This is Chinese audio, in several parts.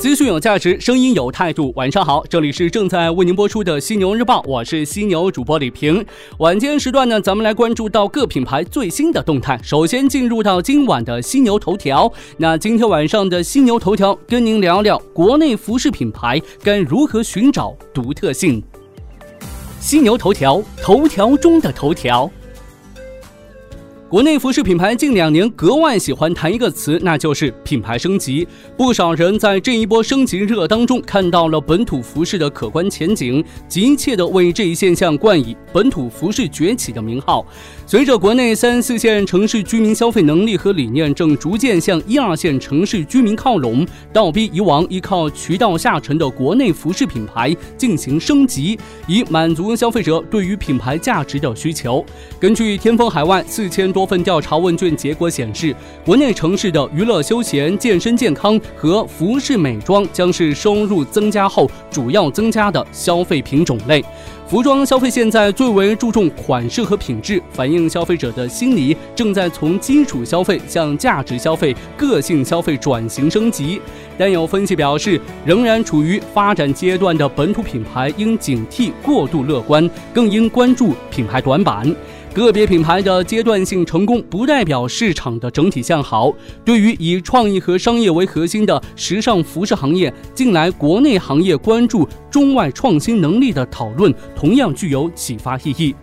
资讯有价值，声音有态度。晚上好，这里是正在为您播出的《犀牛日报》，我是犀牛主播李平。晚间时段呢，咱们来关注到各品牌最新的动态。首先进入到今晚的犀牛头条。那今天晚上的犀牛头条，跟您聊聊国内服饰品牌该如何寻找独特性。犀牛头条，头条中的头条。国内服饰品牌近两年格外喜欢谈一个词，那就是品牌升级。不少人在这一波升级热当中看到了本土服饰的可观前景，急切地为这一现象冠以“本土服饰崛起”的名号。随着国内三四线城市居民消费能力和理念正逐渐向一二线城市居民靠拢，倒逼以往依靠渠道下沉的国内服饰品牌进行升级，以满足消费者对于品牌价值的需求。根据天风海外四千多。多份调查问卷结果显示，国内城市的娱乐休闲、健身健康和服饰美妆将是收入增加后主要增加的消费品种类。服装消费现在最为注重款式和品质，反映消费者的心理正在从基础消费向价值消费、个性消费转型升级。但有分析表示，仍然处于发展阶段的本土品牌应警惕过度乐观，更应关注品牌短板。个别品牌的阶段性成功不代表市场的整体向好。对于以创意和商业为核心的时尚服饰行业，近来国内行业关注中外创新能力的讨论同样具有启发意义。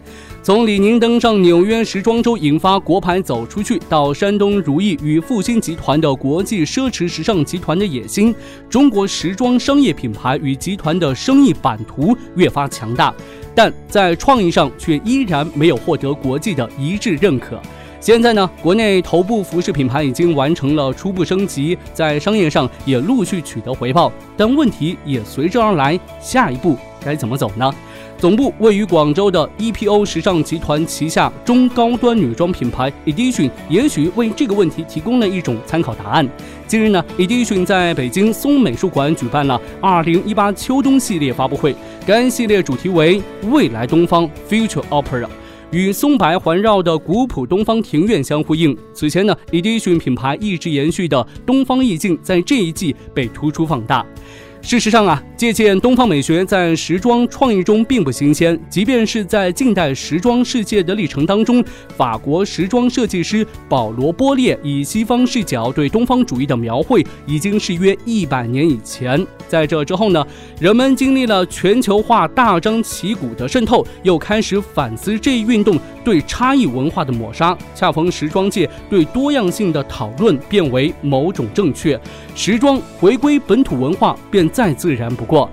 从李宁登上纽约时装周引发国牌走出去，到山东如意与复兴集团的国际奢侈时尚集团的野心，中国时装商业品牌与集团的生意版图越发强大。但在创意上却依然没有获得国际的一致认可。现在呢，国内头部服饰品牌已经完成了初步升级，在商业上也陆续取得回报，但问题也随之而来。下一步该怎么走呢？总部位于广州的 EPO 时尚集团旗下中高端女装品牌 Edition，也许为这个问题提供了一种参考答案。近日呢，Edition 在北京松美术馆举办了2018秋冬系列发布会，该系列主题为未来东方 Future Opera，与松柏环绕的古朴东方庭院相呼应。此前呢，Edition 品牌一直延续的东方意境在这一季被突出放大。事实上啊，借鉴东方美学在时装创意中并不新鲜。即便是在近代时装世界的历程当中，法国时装设计师保罗·波列以西方视角对东方主义的描绘，已经是约一百年以前。在这之后呢，人们经历了全球化大张旗鼓的渗透，又开始反思这一运动对差异文化的抹杀。恰逢时装界对多样性的讨论变为某种正确，时装回归本土文化便。再自然不过，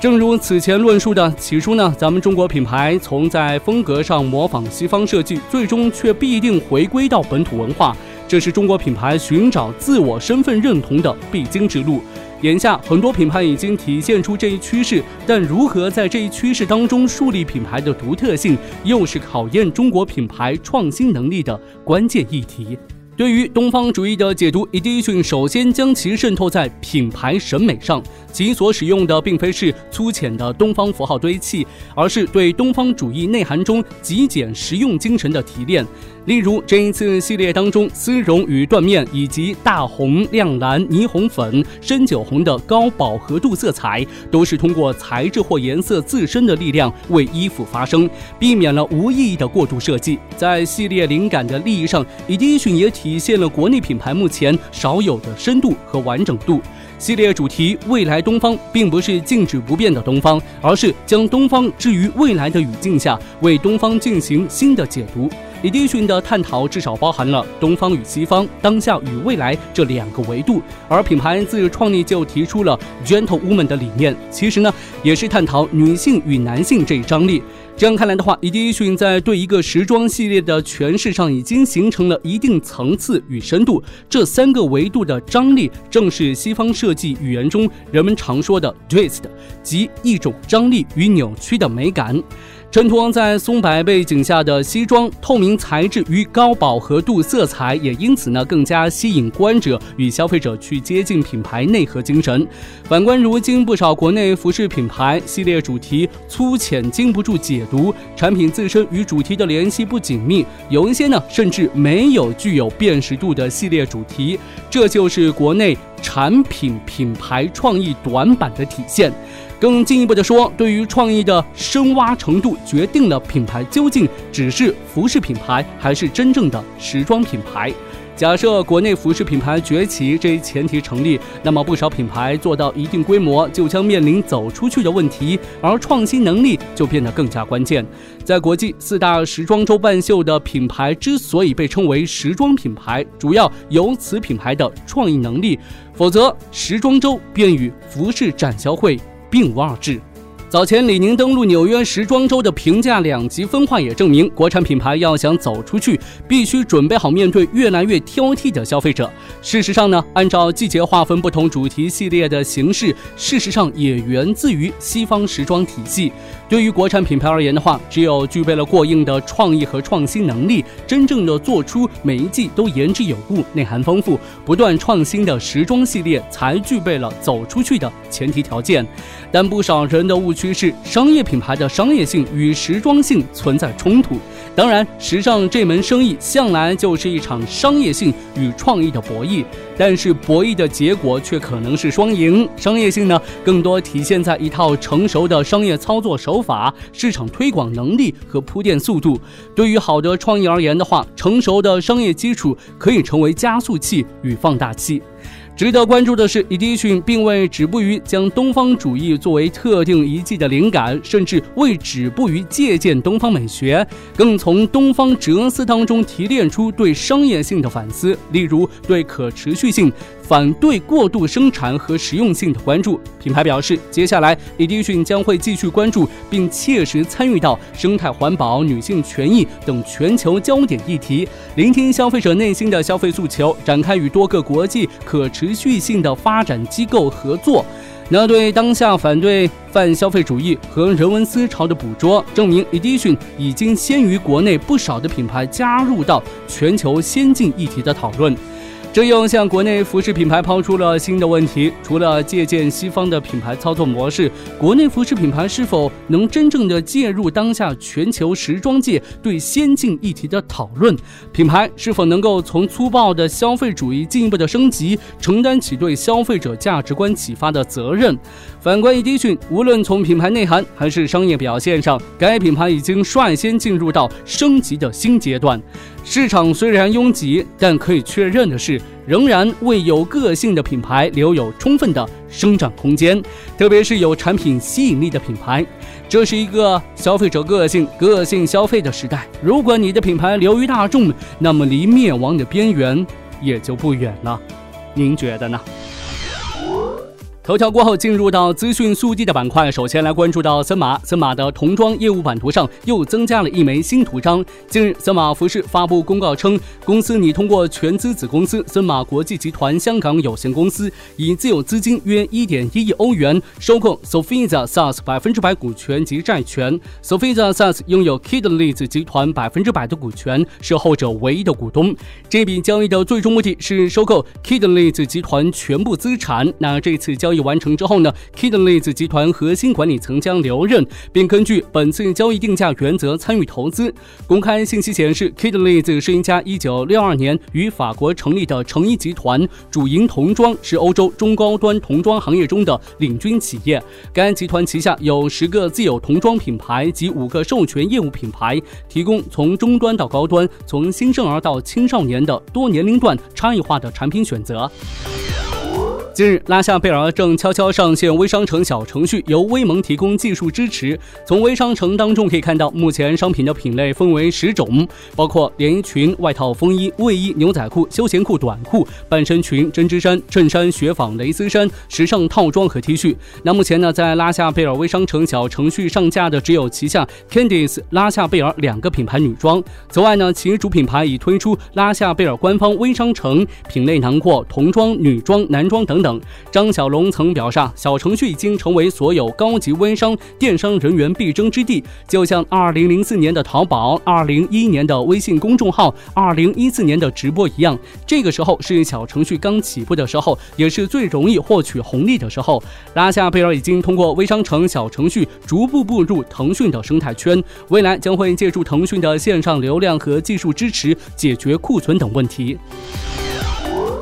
正如此前论述的，起初呢，咱们中国品牌从在风格上模仿西方设计，最终却必定回归到本土文化，这是中国品牌寻找自我身份认同的必经之路。眼下，很多品牌已经体现出这一趋势，但如何在这一趋势当中树立品牌的独特性，又是考验中国品牌创新能力的关键议题。对于东方主义的解读，Edition 首先将其渗透在品牌审美上。其所使用的并非是粗浅的东方符号堆砌，而是对东方主义内涵中极简实用精神的提炼。例如，这一次系列当中，丝绒与缎面以及大红、亮蓝、霓虹粉、深酒红的高饱和度色彩，都是通过材质或颜色自身的力量为衣服发声，避免了无意义的过度设计。在系列灵感的利益上，Edition 也体体现了国内品牌目前少有的深度和完整度。系列主题“未来东方”并不是静止不变的东方，而是将东方置于未来的语境下，为东方进行新的解读。Edition 的探讨至少包含了东方与西方、当下与未来这两个维度，而品牌自创立就提出了 Gentle Woman 的理念，其实呢也是探讨女性与男性这一张力。这样看来的话，ED 讯在对一个时装系列的诠释上已经形成了一定层次与深度。这三个维度的张力，正是西方设计语言中人们常说的 twist，即一种张力与扭曲的美感。陈图王在松柏背景下的西装，透明材质与高饱和度色彩，也因此呢更加吸引观者与消费者去接近品牌内核精神。反观如今不少国内服饰品牌系列主题粗浅，经不住解读，产品自身与主题的联系不紧密，有一些呢甚至没有具有辨识度的系列主题，这就是国内产品品牌创意短板的体现。更进一步的说，对于创意的深挖程度，决定了品牌究竟只是服饰品牌，还是真正的时装品牌。假设国内服饰品牌崛起这一前提成立，那么不少品牌做到一定规模，就将面临走出去的问题，而创新能力就变得更加关键。在国际四大时装周办秀的品牌之所以被称为时装品牌，主要由此品牌的创意能力，否则时装周便与服饰展销会。并无二致。早前李宁登陆纽约时装周的评价两极分化，也证明国产品牌要想走出去，必须准备好面对越来越挑剔的消费者。事实上呢，按照季节划分不同主题系列的形式，事实上也源自于西方时装体系。对于国产品牌而言的话，只有具备了过硬的创意和创新能力，真正的做出每一季都言之有物、内涵丰富、不断创新的时装系列，才具备了走出去的前提条件。但不少人的误区是，商业品牌的商业性与时装性存在冲突。当然，时尚这门生意向来就是一场商业性与创意的博弈，但是博弈的结果却可能是双赢。商业性呢，更多体现在一套成熟的商业操作手法、市场推广能力和铺垫速度。对于好的创意而言的话，成熟的商业基础可以成为加速器与放大器。值得关注的是，Edition 并未止步于将东方主义作为特定遗迹的灵感，甚至未止步于借鉴东方美学，更从东方哲思当中提炼出对商业性的反思，例如对可持续性。反对过度生产和实用性的关注。品牌表示，接下来 Edition 将会继续关注并切实参与到生态环保、女性权益等全球焦点议题，聆听消费者内心的消费诉求，展开与多个国际可持持续性的发展机构合作。那对当下反对泛消费主义和人文思潮的捕捉，证明 Edition 已经先于国内不少的品牌加入到全球先进议题的讨论。这又向国内服饰品牌抛出了新的问题：除了借鉴西方的品牌操作模式，国内服饰品牌是否能真正的介入当下全球时装界对先进议题的讨论？品牌是否能够从粗暴的消费主义进一步的升级，承担起对消费者价值观启发的责任？反观 EDG，无论从品牌内涵还是商业表现上，该品牌已经率先进入到升级的新阶段。市场虽然拥挤，但可以确认的是，仍然为有个性的品牌留有充分的生长空间，特别是有产品吸引力的品牌。这是一个消费者个性、个性消费的时代。如果你的品牌流于大众，那么离灭亡的边缘也就不远了。您觉得呢？头条过后，进入到资讯速递的板块。首先来关注到森马，森马的童装业务版图上又增加了一枚新图章。近日，森马服饰发布公告称，公司拟通过全资子公司森马国际集团香港有限公司，以自有资金约一点一亿欧元收购 Sofiza SAS 百分之百股权及债权。Sofiza SAS 拥有 Kidleys 集团百分之百的股权，是后者唯一的股东。这笔交易的最终目的是收购 Kidleys 集团全部资产。那这次交交易完成之后呢，Kidleys 集团核心管理层将留任，并根据本次交易定价原则参与投资。公开信息显示，Kidleys 是一家1962年于法国成立的成衣集团，主营童装，是欧洲中高端童装行业中的领军企业。该集团旗下有十个自有童装品牌及五个授权业务品牌，提供从中端到高端、从新生儿到青少年的多年龄段差异化的产品选择。近日，拉夏贝尔正悄悄上线微商城小程序，由微盟提供技术支持。从微商城当中可以看到，目前商品的品类分为十种，包括连衣裙、外套、风衣、卫衣、牛仔裤、休闲裤、短裤、半身裙、针织衫、衬衫、雪纺、蕾丝衫、时尚套装和 T 恤。那目前呢，在拉夏贝尔微商城小程序上架的只有旗下 Candice、拉夏贝尔两个品牌女装。此外呢，其主品牌已推出拉夏贝尔官方微商城，品类囊括童装、女装、男装等等。张小龙曾表示，小程序已经成为所有高级微商电商人员必争之地，就像2004年的淘宝、2011年的微信公众号、2014年的直播一样。这个时候是小程序刚起步的时候，也是最容易获取红利的时候。拉夏贝尔已经通过微商城小程序逐步步入腾讯的生态圈，未来将会借助腾讯的线上流量和技术支持，解决库存等问题。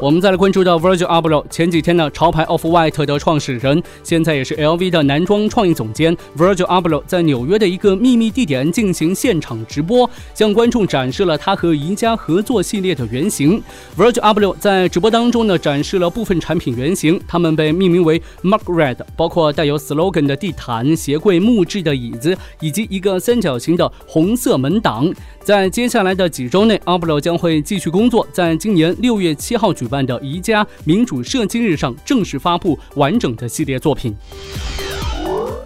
我们再来关注到 Virgil Abloh，前几天呢，潮牌 Off White 的创始人，现在也是 LV 的男装创意总监 Virgil Abloh，在纽约的一个秘密地点进行现场直播，向观众展示了他和宜家合作系列的原型。Virgil Abloh 在直播当中呢，展示了部分产品原型，他们被命名为 Mark Red，包括带有 slogan 的地毯、鞋柜、木质的椅子，以及一个三角形的红色门挡。在接下来的几周内，阿布罗将会继续工作，在今年六月七号举办的宜家民主设计日上正式发布完整的系列作品。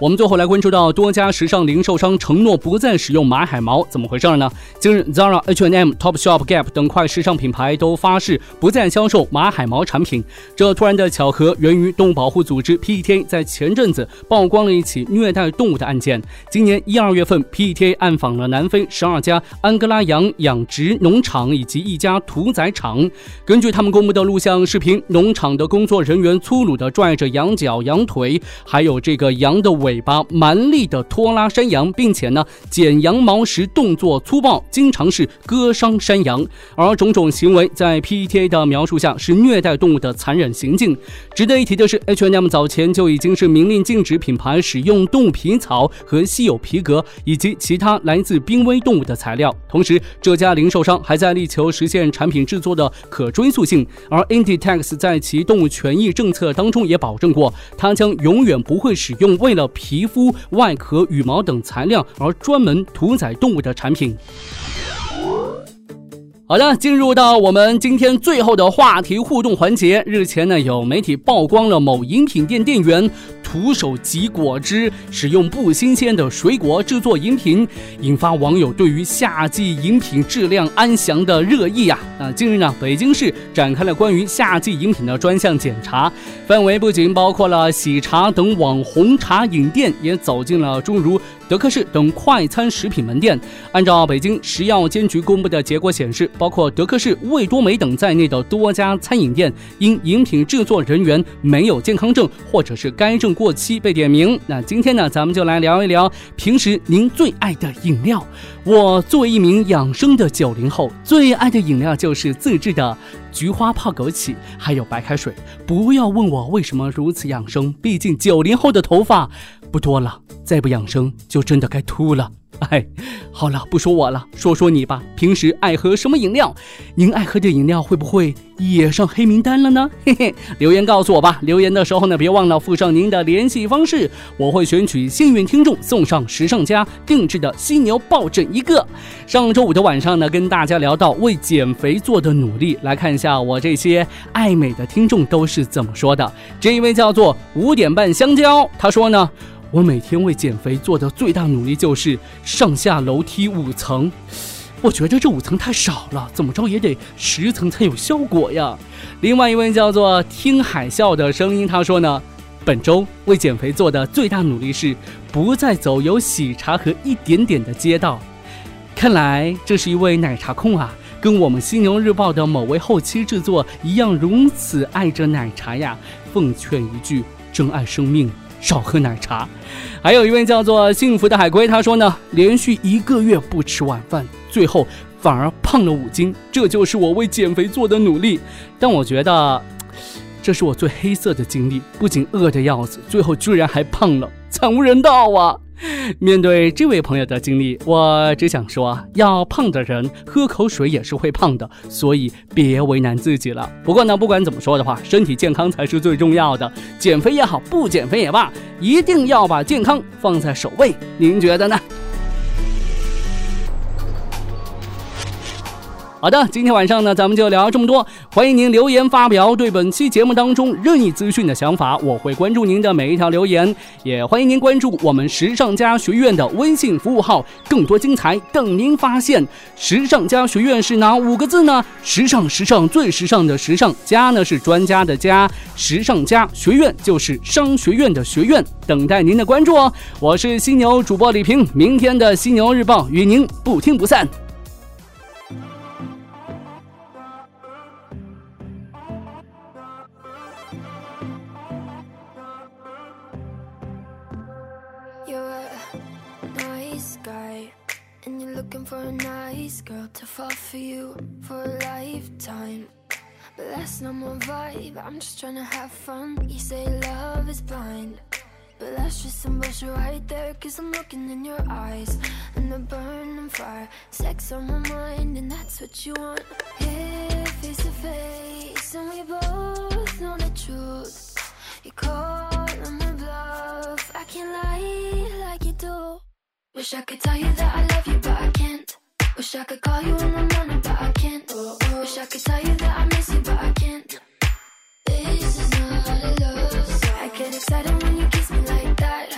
我们最后来关注到多家时尚零售商承诺不再使用马海毛，怎么回事呢？近日，Zara、H&M、Topshop、Gap 等快时尚品牌都发誓不再销售马海毛产品。这突然的巧合源于动物保护组织 PETA 在前阵子曝光了一起虐待动物的案件。今年一二月份，PETA 暗访了南非十二家安哥拉羊养殖农场以及一家屠宰场。根据他们公布的录像视频，农场的工作人员粗鲁地拽着羊角、羊腿，还有这个羊的尾。尾巴蛮力的拖拉山羊，并且呢剪羊毛时动作粗暴，经常是割伤山羊。而种种行为在 PETA 的描述下是虐待动物的残忍行径。值得一提的是，H&M 早前就已经是明令禁止品牌使用动物皮草和稀有皮革以及其他来自濒危动物的材料。同时，这家零售商还在力求实现产品制作的可追溯性。而 Inditex 在其动物权益政策当中也保证过，它将永远不会使用为了。皮肤、外壳、羽毛等材料而专门屠宰动物的产品。好的，进入到我们今天最后的话题互动环节。日前呢，有媒体曝光了某饮品店店员。徒手挤果汁，使用不新鲜的水果制作饮品，引发网友对于夏季饮品质量安详的热议啊！那近日呢，北京市展开了关于夏季饮品的专项检查，范围不仅包括了喜茶等网红茶饮店，也走进了诸如德克士等快餐食品门店。按照北京食药监局公布的结果显示，包括德克士、味多美等在内的多家餐饮店，因饮品制作人员没有健康证，或者是该证。过过期被点名，那今天呢，咱们就来聊一聊平时您最爱的饮料。我作为一名养生的九零后，最爱的饮料就是自制的菊花泡枸杞，还有白开水。不要问我为什么如此养生，毕竟九零后的头发不多了，再不养生就真的该秃了。哎，好了，不说我了，说说你吧。平时爱喝什么饮料？您爱喝的饮料会不会也上黑名单了呢？嘿嘿，留言告诉我吧。留言的时候呢，别忘了附上您的联系方式，我会选取幸运听众送上时尚家定制的犀牛抱枕一个。上周五的晚上呢，跟大家聊到为减肥做的努力，来看一下我这些爱美的听众都是怎么说的。这一位叫做五点半香蕉，他说呢。我每天为减肥做的最大努力就是上下楼梯五层，我觉得这五层太少了，怎么着也得十层才有效果呀。另外一位叫做听海啸的声音，他说呢，本周为减肥做的最大努力是不再走有喜茶和一点点的街道。看来这是一位奶茶控啊，跟我们犀牛日报的某位后期制作一样，如此爱着奶茶呀。奉劝一句，珍爱生命。少喝奶茶，还有一位叫做幸福的海龟，他说呢，连续一个月不吃晚饭，最后反而胖了五斤，这就是我为减肥做的努力。但我觉得，这是我最黑色的经历，不仅饿的要死，最后居然还胖了，惨无人道啊！面对这位朋友的经历，我只想说，要胖的人喝口水也是会胖的，所以别为难自己了。不过呢，不管怎么说的话，身体健康才是最重要的。减肥也好，不减肥也罢，一定要把健康放在首位。您觉得呢？好的，今天晚上呢，咱们就聊这么多。欢迎您留言发表对本期节目当中任意资讯的想法，我会关注您的每一条留言。也欢迎您关注我们时尚家学院的微信服务号，更多精彩等您发现。时尚家学院是哪五个字呢？时尚，时尚，最时尚的时尚。家呢是专家的家，时尚家学院就是商学院的学院。等待您的关注哦。我是犀牛主播李平，明天的犀牛日报与您不听不散。Girl to fall for you for a lifetime. But that's not my vibe, I'm just trying to have fun. You say love is blind. But that's just some bullshit right there Cause I'm looking in your eyes And the burning fire Sex on my mind and that's what you want Here, face to face And we both know the truth You call on my bluff I can't lie like you do Wish I could tell you that I love you, but I can't. Wish I could call you in the morning, but I can't. Oh, oh. Wish I could tell you that I miss you, but I can't. This is not a love song. I get excited when you kiss me like that.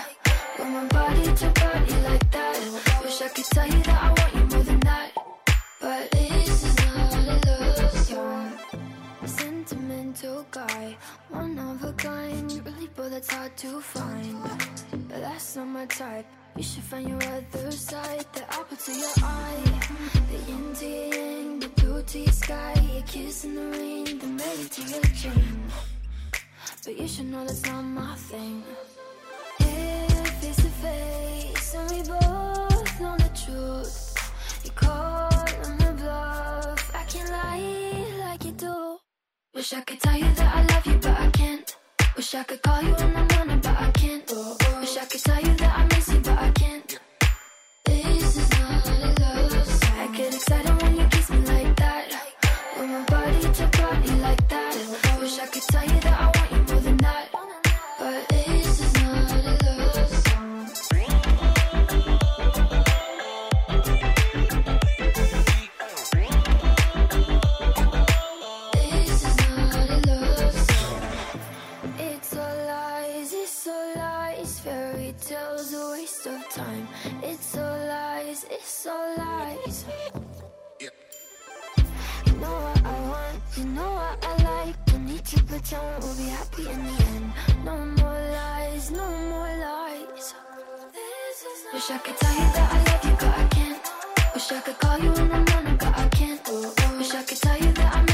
When my body to body like that. Wish I could tell you that I want you more than that. But this is not a love song. Sentimental guy, one of a kind. Really, but that's hard to find. But that's not my type. You should find your other side The apple to your eye. The yin to your yang The blue to your sky A kiss in the rain The melody to your chain But you should know that's not my thing. Yeah, face to face And we both know the truth. You call on the bluff I can't lie like you do. Wish I could tell you that I love you but I can't. Wish I could call you in the morning It's all lies. Yeah. You know what I want, you know what I like. Don't need to pretend we'll be happy in the end. No more lies, no more lies. Wish I could tell you that I love you, but I can't. Wish I could call you in the morning, but I can't. Wish I could tell you that I'm.